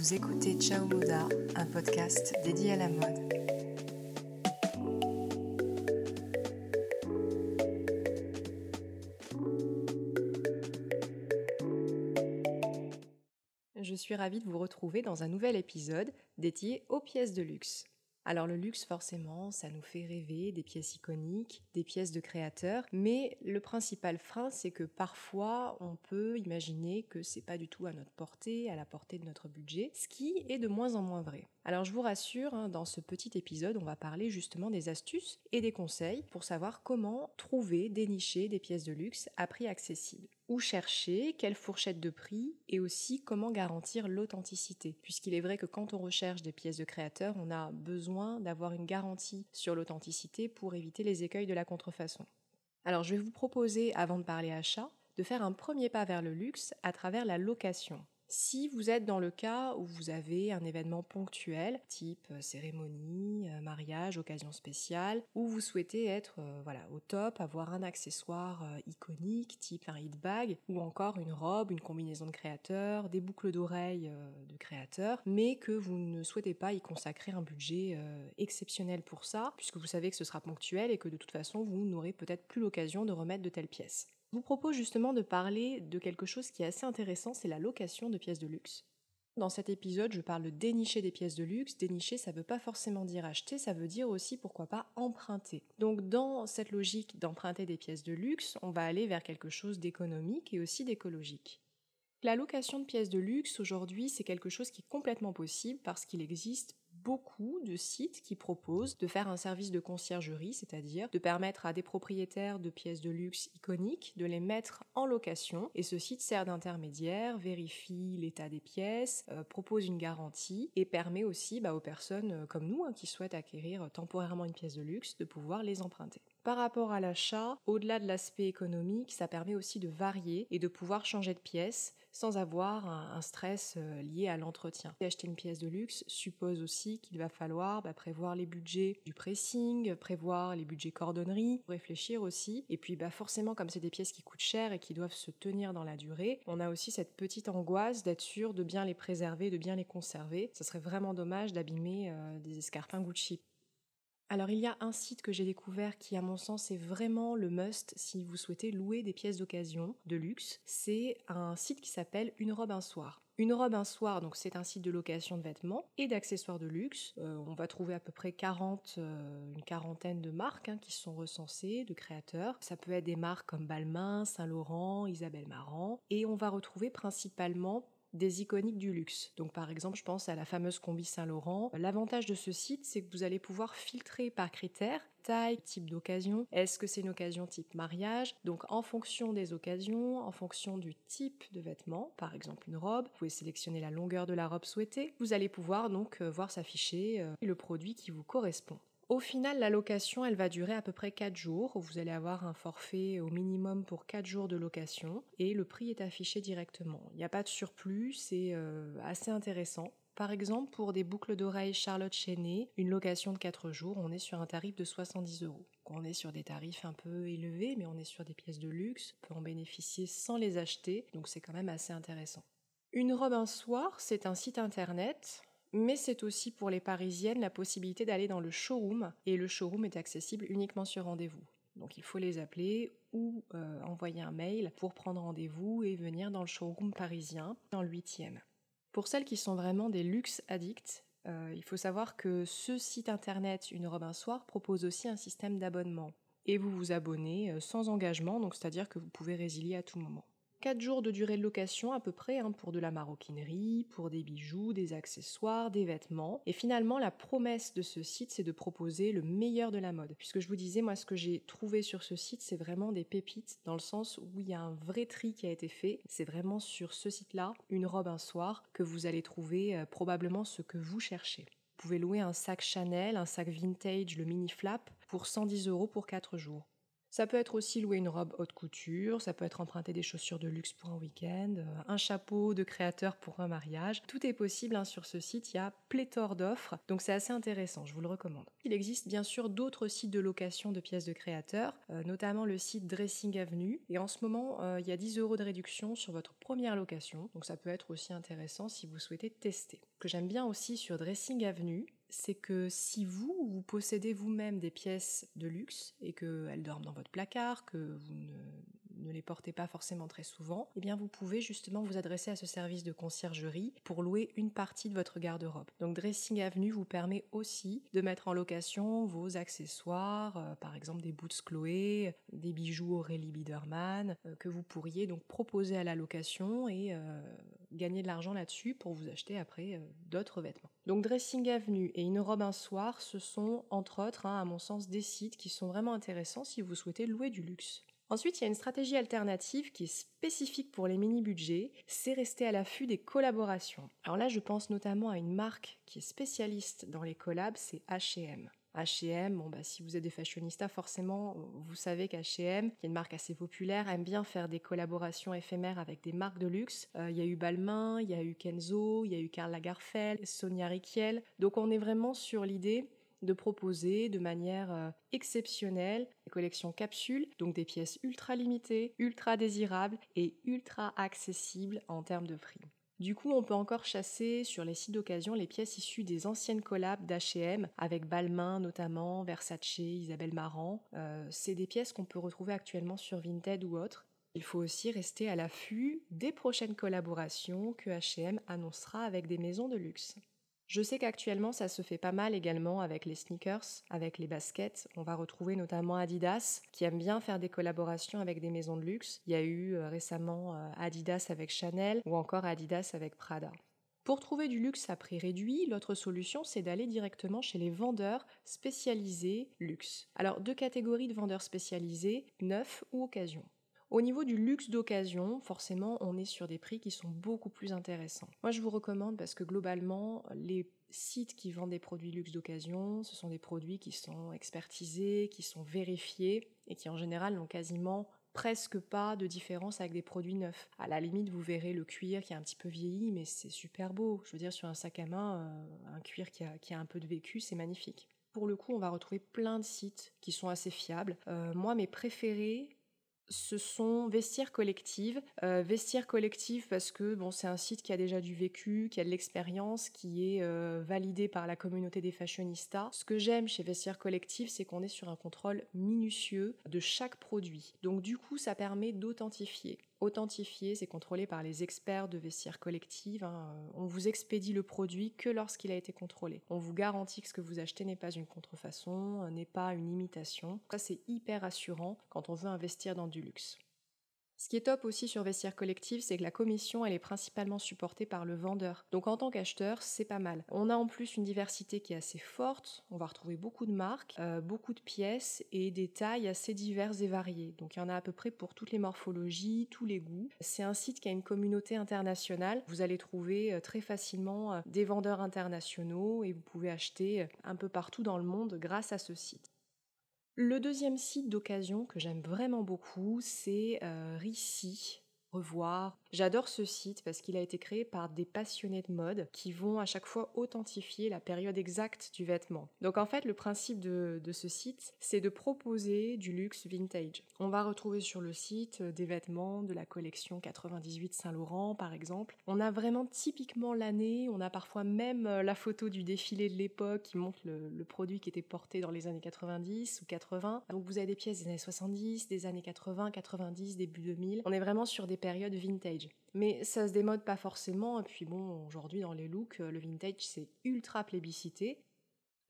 Vous écoutez Ciao Moda, un podcast dédié à la mode. Je suis ravie de vous retrouver dans un nouvel épisode dédié aux pièces de luxe. Alors le luxe, forcément, ça nous fait rêver des pièces iconiques, des pièces de créateurs, mais le principal frein, c'est que parfois on peut imaginer que c'est pas du tout à notre portée, à la portée de notre budget, ce qui est de moins en moins vrai. Alors je vous rassure, hein, dans ce petit épisode, on va parler justement des astuces et des conseils pour savoir comment trouver, dénicher des pièces de luxe à prix accessible où chercher, quelle fourchette de prix et aussi comment garantir l'authenticité. Puisqu'il est vrai que quand on recherche des pièces de créateurs, on a besoin d'avoir une garantie sur l'authenticité pour éviter les écueils de la contrefaçon. Alors je vais vous proposer, avant de parler achat, de faire un premier pas vers le luxe à travers la location. Si vous êtes dans le cas où vous avez un événement ponctuel, type euh, cérémonie, euh, mariage, occasion spéciale, où vous souhaitez être euh, voilà, au top, avoir un accessoire iconique, type un hit bag, ou encore une robe, une combinaison de créateurs, des boucles d'oreilles de créateurs, mais que vous ne souhaitez pas y consacrer un budget exceptionnel pour ça, puisque vous savez que ce sera ponctuel et que de toute façon vous n'aurez peut-être plus l'occasion de remettre de telles pièces. Vous propose justement de parler de quelque chose qui est assez intéressant, c'est la location de pièces de luxe. Dans cet épisode, je parle de dénicher des pièces de luxe. Dénicher, ça ne veut pas forcément dire acheter, ça veut dire aussi pourquoi pas emprunter. Donc dans cette logique d'emprunter des pièces de luxe, on va aller vers quelque chose d'économique et aussi d'écologique. La location de pièces de luxe aujourd'hui, c'est quelque chose qui est complètement possible parce qu'il existe beaucoup de sites qui proposent de faire un service de conciergerie, c'est-à-dire de permettre à des propriétaires de pièces de luxe iconiques de les mettre en location. Et ce site sert d'intermédiaire, vérifie l'état des pièces, euh, propose une garantie et permet aussi bah, aux personnes euh, comme nous hein, qui souhaitent acquérir temporairement une pièce de luxe de pouvoir les emprunter. Par rapport à l'achat, au-delà de l'aspect économique, ça permet aussi de varier et de pouvoir changer de pièce sans avoir un, stress euh, lié à l'entretien. Acheter une pièce de luxe suppose aussi qu'il va falloir bah, prévoir les budgets du pressing, prévoir les budgets cordonnerie, réfléchir aussi. Et puis bah, forcément, comme c'est des pièces qui coûtent cher et qui doivent se tenir dans la durée, on a aussi cette petite angoisse d'être sûr de bien les préserver, de bien les conserver. Ce serait vraiment dommage d'abîmer euh, des escarpins Gucci. Alors il y a un site que j'ai découvert qui à mon sens est vraiment le must si vous souhaitez louer des pièces d'occasion de luxe. C'est un site qui s'appelle Une robe un soir. Une robe un soir, donc c'est un site de location de vêtements et d'accessoires de luxe. Euh, on va trouver à peu près 40, euh, une quarantaine de marques hein, qui sont recensées, de créateurs. Ça peut être des marques comme Balmain, Saint-Laurent, Isabelle Marant. Et on va retrouver principalement des iconiques du luxe. Donc par exemple, je pense à la fameuse combi Saint-Laurent. L'avantage de ce site, c'est que vous allez pouvoir filtrer par critères taille, type d'occasion. Est-ce que c'est une occasion type mariage? Donc en fonction des occasions, en fonction du type de vêtement, par exemple une robe, vous pouvez sélectionner la longueur de la robe souhaitée. Vous allez pouvoir donc euh, voir s'afficher euh, le produit qui vous correspond. Au final, la location, elle va durer à peu près 4 jours. Vous allez avoir un forfait au minimum pour 4 jours de location et le prix est affiché directement. Il n'y a pas de surplus, c'est euh, assez intéressant. Par exemple, pour des boucles d'oreilles Charlotte Chenet, une location de 4 jours, on est sur un tarif de 70 euros. On est sur des tarifs un peu élevés, mais on est sur des pièces de luxe, on peut en bénéficier sans les acheter, donc c'est quand même assez intéressant. Une robe un soir, c'est un site internet mais c'est aussi pour les Parisiennes la possibilité d'aller dans le showroom, et le showroom est accessible uniquement sur rendez-vous. Donc il faut les appeler ou euh, envoyer un mail pour prendre rendez-vous et venir dans le showroom parisien, dans le 8e. Pour celles qui sont vraiment des luxe addicts, euh, il faut savoir que ce site internet Une robe un soir propose aussi un système d'abonnement. Et vous vous abonnez euh, sans engagement, donc c'est-à-dire que vous pouvez résilier à tout moment. 4 jours de durée de location à peu près hein, pour de la maroquinerie, pour des bijoux, des accessoires, des vêtements. Et finalement, la promesse de ce site, c'est de proposer le meilleur de la mode. Puisque je vous disais, moi, ce que j'ai trouvé sur ce site, c'est vraiment des pépites dans le sens où il y a un vrai tri qui a été fait. C'est vraiment sur ce site-là, une robe un soir, que vous allez trouver euh, probablement ce que vous cherchez. Vous pouvez louer un sac Chanel, un sac vintage, le mini flap, pour 110 euros pour 4 jours. Ça peut être aussi louer une robe haute couture, ça peut être emprunter des chaussures de luxe pour un week-end, euh, un chapeau de créateur pour un mariage. Tout est possible hein, sur ce site, il y a pléthore d'offres, donc c'est assez intéressant, je vous le recommande. Il existe bien sûr d'autres sites de location de pièces de créateurs, euh, notamment le site Dressing Avenue, et en ce moment euh, il y a 10 euros de réduction sur votre première location, donc ça peut être aussi intéressant si vous souhaitez tester. Ce que j'aime bien aussi sur Dressing Avenue, c'est que si vous, vous possédez vous-même des pièces de luxe et qu'elles dorment dans votre placard, que vous ne, les portez pas forcément très souvent, eh bien vous pouvez justement vous adresser à ce service de conciergerie pour louer une partie de votre garde-robe. Donc Dressing Avenue vous permet aussi de mettre en location vos accessoires, euh, par exemple des boots Chloé, des bijoux Aurélie Biederman, euh, que vous pourriez donc proposer à la location et euh, gagner de l'argent là-dessus pour vous acheter après d'autres vêtements. Donc Dressing Avenue et Une robe un soir, ce sont entre autres, hein, à mon sens, des sites qui sont vraiment intéressants si vous souhaitez louer du luxe. Ensuite, il y a une stratégie alternative qui est spécifique pour les mini-budgets, c'est rester à l'affût des collaborations. Alors là, je pense notamment à une marque qui est spécialiste dans les collabs, c'est H&M. H&M, bon bah si vous êtes des fashionistas, forcément vous savez qu'H&M, qui est une marque assez populaire, aime bien faire des collaborations éphémères avec des marques de luxe. Euh, il y a eu Balmain, il y a eu Kenzo, il y a eu Karl Lagerfeld, Sonia Rykiel. Donc on est vraiment sur l'idée de proposer de manière euh, exceptionnelle des collections capsules, donc des pièces ultra limitées, ultra désirables et ultra accessibles en termes de prix. Du coup, on peut encore chasser sur les sites d'occasion les pièces issues des anciennes collabs d'H&M, avec Balmain notamment, Versace, Isabelle Marant. Euh, c'est des pièces qu'on peut retrouver actuellement sur Vinted ou autres. Il faut aussi rester à l'affût des prochaines collaborations que H&M annoncera avec des maisons de luxe. Je sais qu'actuellement ça se fait pas mal également avec les sneakers, avec les baskets. On va retrouver notamment Adidas qui aime bien faire des collaborations avec des maisons de luxe. Il y a eu euh, récemment euh, Adidas avec Chanel ou encore Adidas avec Prada. Pour trouver du luxe à prix réduit, l'autre solution, c'est d'aller directement chez les vendeurs spécialisés luxe. Alors, deux catégories de vendeurs spécialisés, neuf ou occasion. Au niveau du luxe d'occasion, forcément, on est sur des prix qui sont beaucoup plus intéressants. Moi, je vous recommande parce que globalement, les sites qui vendent des produits luxe d'occasion, ce sont des produits qui sont expertisés, qui sont vérifiés et qui en général n'ont quasiment presque pas de différence avec des produits neufs. À la limite, vous verrez le cuir qui est un petit peu vieilli, mais c'est super beau. Je veux dire, sur un sac à main, euh, un cuir qui a, un peu de vécu, c'est magnifique. Pour le coup, on va retrouver plein de sites qui sont assez fiables. Euh, moi, mes préférés, ce sont Vestiaires Collective. Euh, Vestiaires Collective parce que bon, c'est un site qui a déjà du vécu, qui a de l'expérience, qui est euh, validé par la communauté des fashionistas. Ce que j'aime chez Vestiaires Collective, c'est qu'on est sur un contrôle minutieux de chaque produit. Donc du coup, ça permet d'authentifier authentifié, c'est contrôlé par les experts de vestiaire collective. Hein. On vous expédie le produit que lorsqu'il a été contrôlé. On vous garantit que ce que vous achetez n'est pas une contrefaçon, n'est pas une imitation. Ça, c'est hyper assurant quand on veut investir dans du luxe. Ce qui est top aussi sur Vestiaire Collective, c'est que la commission, elle est principalement supportée par le vendeur. Donc en tant qu'acheteur, c'est pas mal. On a en plus une diversité qui est assez forte. On va retrouver beaucoup de marques, euh, beaucoup de pièces et des tailles assez diverses et variées. Donc il y en a à peu près pour toutes les morphologies, tous les goûts. C'est un site qui a une communauté internationale. Vous allez trouver euh, très facilement euh, des vendeurs internationaux et vous pouvez acheter un peu partout dans le monde grâce à ce site. Le deuxième site d'occasion que j'aime vraiment beaucoup, c'est euh, Revoir, J'adore ce site parce qu'il a été créé par des passionnés de mode qui vont à chaque fois authentifier la période exacte du vêtement. Donc en fait, le principe de, ce site, c'est de proposer du luxe vintage. On va retrouver sur le site des vêtements de la collection 98 Saint-Laurent par exemple. On a vraiment typiquement l'année, on a parfois même euh, la photo du défilé de l'époque qui montre le, le produit qui était porté dans les années 90 ou 80. Donc vous avez des pièces des années 70, des années 80, 90, début 2000. On est vraiment sur des périodes vintage. Mais ça se démode pas forcément, et puis bon, aujourd'hui dans les looks, euh, le vintage c'est ultra plébiscité.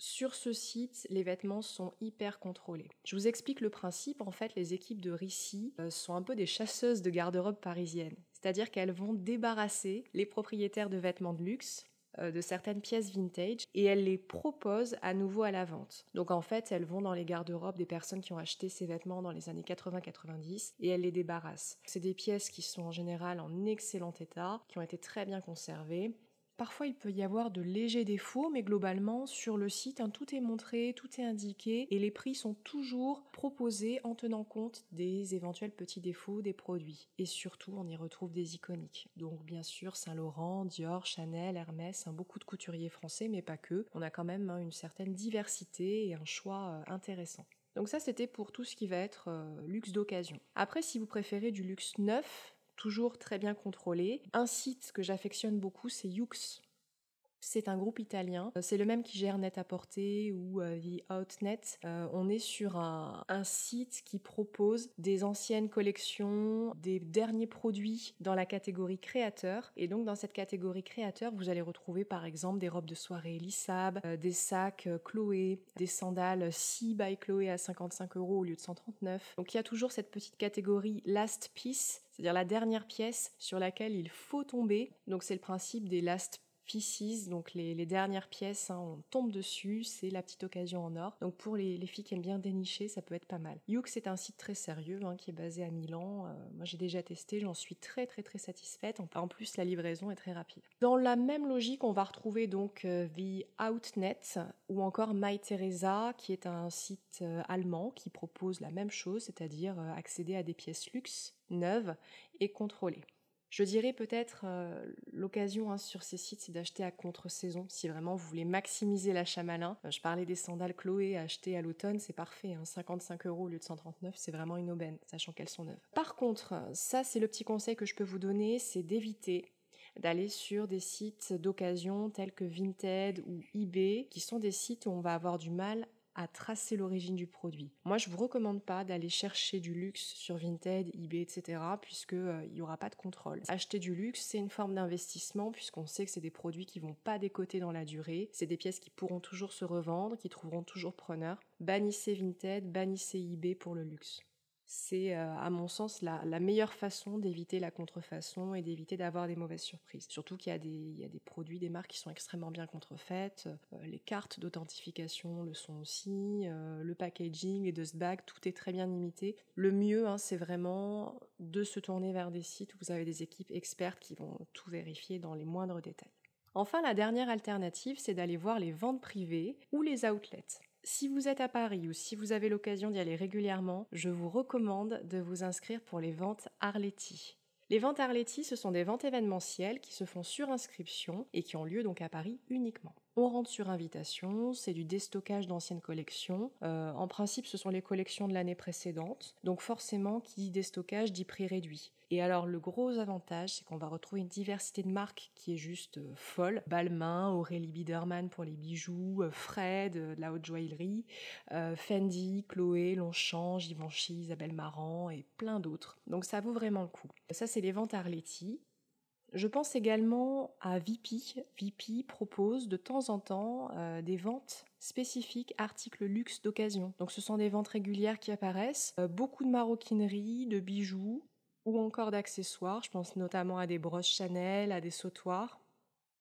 Sur ce site, les vêtements sont hyper contrôlés. Je vous explique le principe, en fait, les équipes de Rissy euh, sont un peu des chasseuses de garde-robe parisiennes. C'est-à-dire qu'elles vont débarrasser les propriétaires de vêtements de luxe de certaines pièces vintage et elles les proposent à nouveau à la vente. Donc en fait, elles vont dans les garde-robes des personnes qui ont acheté ces vêtements dans les années 80-90 et elles les débarrassent. C'est des pièces qui sont en général en excellent état, qui ont été très bien conservées. Parfois, il peut y avoir de légers défauts, mais globalement, sur le site, hein, tout est montré, tout est indiqué, et les prix sont toujours proposés en tenant compte des éventuels petits défauts des produits. Et surtout, on y retrouve des iconiques. Donc, bien sûr, Saint-Laurent, Dior, Chanel, Hermès, hein, beaucoup de couturiers français, mais pas que. On a quand même hein, une certaine diversité et un choix euh, intéressant. Donc ça, c'était pour tout ce qui va être euh, luxe d'occasion. Après, si vous préférez du luxe neuf, toujours très bien contrôlé. Un site que j'affectionne beaucoup, c'est Yux. C'est un groupe italien. C'est le même qui gère Net-à-Porter ou euh, The Outnet. Euh, on est sur un, site qui propose des anciennes collections, des derniers produits dans la catégorie créateur. Et donc dans cette catégorie créateur, vous allez retrouver par exemple des robes de soirée Elisab, euh, des sacs Chloé, des sandales Si by Chloé à 55 euros au lieu de 139. Donc il y a toujours cette petite catégorie Last Piece c'est-à-dire la dernière pièce sur laquelle il faut tomber. Donc c'est le principe des last pieces, donc les, dernières pièces, hein, on tombe dessus, c'est la petite occasion en or. Donc pour les, filles qui aiment bien dénicher, ça peut être pas mal. Youk, c'est un site très sérieux hein, qui est basé à Milan. Euh, moi j'ai déjà testé, j'en suis très très très satisfaite. En plus, la livraison est très rapide. Dans la même logique, on va retrouver donc euh, The Outnet ou encore My Teresa, qui est un site euh, allemand qui propose la même chose, c'est-à-dire accéder à des pièces luxe neuves et contrôlées. Je dirais peut-être euh, l'occasion hein, sur ces sites, c'est d'acheter à contre-saison. Si vraiment vous voulez maximiser l'achat malin, euh, je parlais des sandales Chloé achetées à l'automne, c'est parfait. 55 hein. euros au lieu de 139, c'est vraiment une aubaine, sachant qu'elles sont neuves. Par contre, ça c'est le petit conseil que je peux vous donner, c'est d'éviter d'aller sur des sites d'occasion tels que Vinted ou eBay, qui sont des sites où on va avoir du mal à tracer l'origine du produit. Moi, je vous recommande pas d'aller chercher du luxe sur Vinted, eBay, etc., puisque euh, il y aura pas de contrôle. Acheter du luxe, c'est une forme d'investissement puisqu'on sait que c'est des produits qui vont pas décoter dans la durée. C'est des pièces qui pourront toujours se revendre, qui trouveront toujours preneur. Bannissez Vinted, bannissez eBay pour le luxe c'est euh, à mon sens la, meilleure façon d'éviter la contrefaçon et d'éviter d'avoir des mauvaises surprises. Surtout qu'il y, a des produits, des marques qui sont extrêmement bien contrefaites, euh, les cartes d'authentification le sont aussi, euh, le packaging et de ce bag, tout est très bien imité. Le mieux, hein, c'est vraiment de se tourner vers des sites où vous avez des équipes expertes qui vont tout vérifier dans les moindres détails. Enfin, la dernière alternative, c'est d'aller voir les ventes privées ou les outlets. Si vous êtes à Paris ou si vous avez l'occasion d'y aller régulièrement, je vous recommande de vous inscrire pour les ventes Arletty. Les ventes Arletty, ce sont des ventes événementielles qui se font sur inscription et qui ont lieu donc à Paris uniquement. On rentre sur invitation, c'est du déstockage d'anciennes collections. Euh, en principe, ce sont les collections de l'année précédente, donc forcément, qui dit déstockage dit prix réduit. Et alors le gros avantage, c'est qu'on va retrouver une diversité de marques qui est juste euh, folle. Balmain, Aurélie Biederman pour les bijoux, euh, Fred, de la haute joaillerie, Fendi, Chloé, Longchamp, Givenchy, Isabelle Marant et plein d'autres. Donc ça vaut vraiment le coup. Ça c'est les ventes Arletty. Je pense également à Vipi. Vipi propose de temps en temps des ventes spécifiques articles luxe d'occasion. Donc ce sont des ventes régulières qui apparaissent, beaucoup de maroquinerie, de bijoux, ou encore d'accessoires. Je pense notamment à des brosses Chanel, à des sautoirs.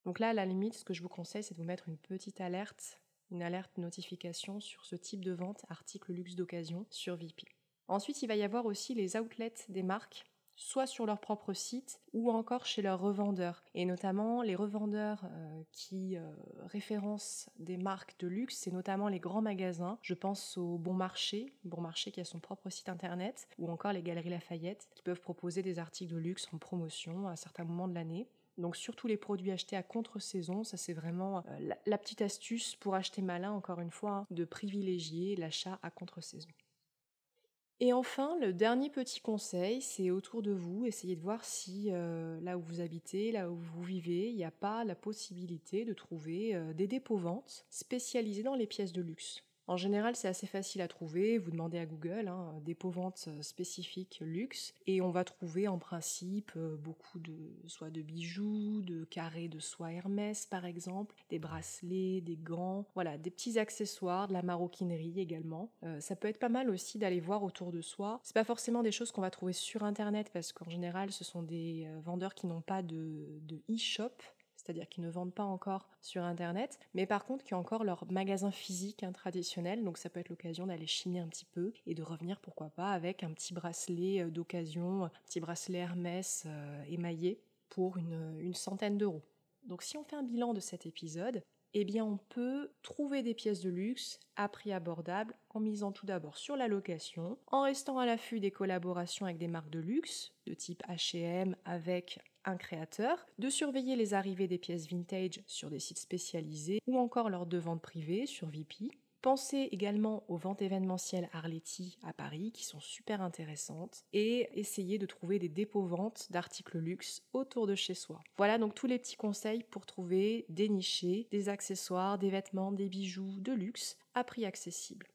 Donc là, à la limite, ce que je vous conseille, c'est de vous mettre une petite alerte, une alerte notification sur ce type de vente, article luxe d'occasion, sur VP. Ensuite, il va y avoir aussi les outlets des marques soit sur leur propre site ou encore chez leurs revendeurs. Et notamment les revendeurs euh, qui euh, référencent des marques de luxe, c'est notamment les grands magasins. Je pense au Bon Marché, Bon Marché qui a son propre site internet, ou encore les Galeries Lafayette qui peuvent proposer des articles de luxe en promotion à certains moments de l'année. Donc surtout les produits achetés à contre-saison, ça c'est vraiment euh, la, petite astuce pour acheter malin, encore une fois, hein, de privilégier l'achat à contre-saison. Et enfin, le dernier petit conseil, c'est autour de vous, essayez de voir si euh, là où vous habitez, là où vous vivez, il n'y a pas la possibilité de trouver euh, des dépôts-ventes spécialisés dans les pièces de luxe. En général, c'est assez facile à trouver. Vous demandez à Google hein, dépôt vente euh, spécifique luxe et on va trouver en principe euh, beaucoup de soit de bijoux, de carrés de soie Hermès par exemple, des bracelets, des gants, voilà, des petits accessoires, de la maroquinerie également. Euh, ça peut être pas mal aussi d'aller voir autour de soi. C'est pas forcément des choses qu'on va trouver sur internet parce qu'en général, ce sont des vendeurs qui n'ont pas de, e-shop c'est-à-dire qu'ils ne vendent pas encore sur Internet, mais par contre qui ont encore leur magasin physique hein, traditionnel, donc ça peut être l'occasion d'aller chiner un petit peu et de revenir pourquoi pas avec un petit bracelet euh, d'occasion, un petit bracelet Hermès euh, émaillé pour une centaine d'euros. Donc si on fait un bilan de cet épisode, eh bien on peut trouver des pièces de luxe à prix abordable en misant tout d'abord sur la location, en restant à l'affût des collaborations avec des marques de luxe de type H&M avec un créateur, de surveiller les arrivées des pièces vintage sur des sites spécialisés ou encore lors de ventes privées sur VP, Pensez également aux ventes événementielles Arletty à Paris qui sont super intéressantes et essayez de trouver des dépôts-ventes d'articles luxe autour de chez soi. Voilà donc tous les petits conseils pour trouver, dénicher des accessoires, des vêtements, des bijoux de luxe à prix accessible.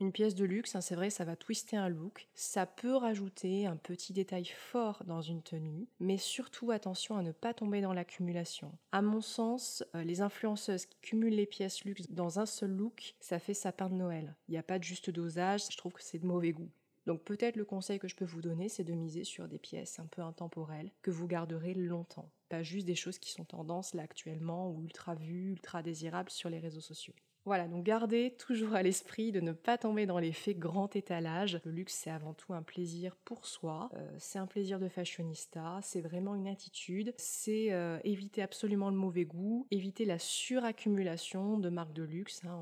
Une pièce de luxe, hein, c'est vrai, ça va twister un look, ça peut rajouter un petit détail fort dans une tenue, mais surtout attention à ne pas tomber dans l'accumulation. À mon sens, euh, les influenceuses qui cumulent les pièces luxe dans un seul look, ça fait sapin de Noël. Il n'y a pas de juste dosage, je trouve que c'est de mauvais goût. Donc peut-être le conseil que je peux vous donner, c'est de miser sur des pièces un peu intemporelles que vous garderez longtemps. Pas juste des choses qui sont tendance là actuellement ou ultra vues, ultra désirables sur les réseaux sociaux. Voilà, donc gardez toujours à l'esprit de ne pas tomber dans l'effet grand étalage. Le luxe, c'est avant tout un plaisir pour soi, euh, c'est un plaisir de fashionista, c'est vraiment une attitude, c'est euh, éviter absolument le mauvais goût, éviter la suraccumulation de marques de luxe. Hein.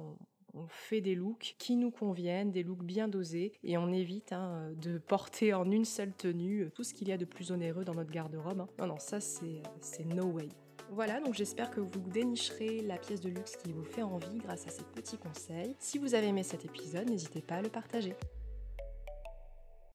On, fait des looks qui nous conviennent, des looks bien dosés, et on évite hein, de porter en une seule tenue tout ce qu'il y a de plus onéreux dans notre garde-robe. Hein. Non, non, ça c'est no way. Voilà, donc j'espère que vous dénicherez la pièce de luxe qui vous fait envie grâce à ces petits conseils. Si vous avez aimé cet épisode, n'hésitez pas à le partager.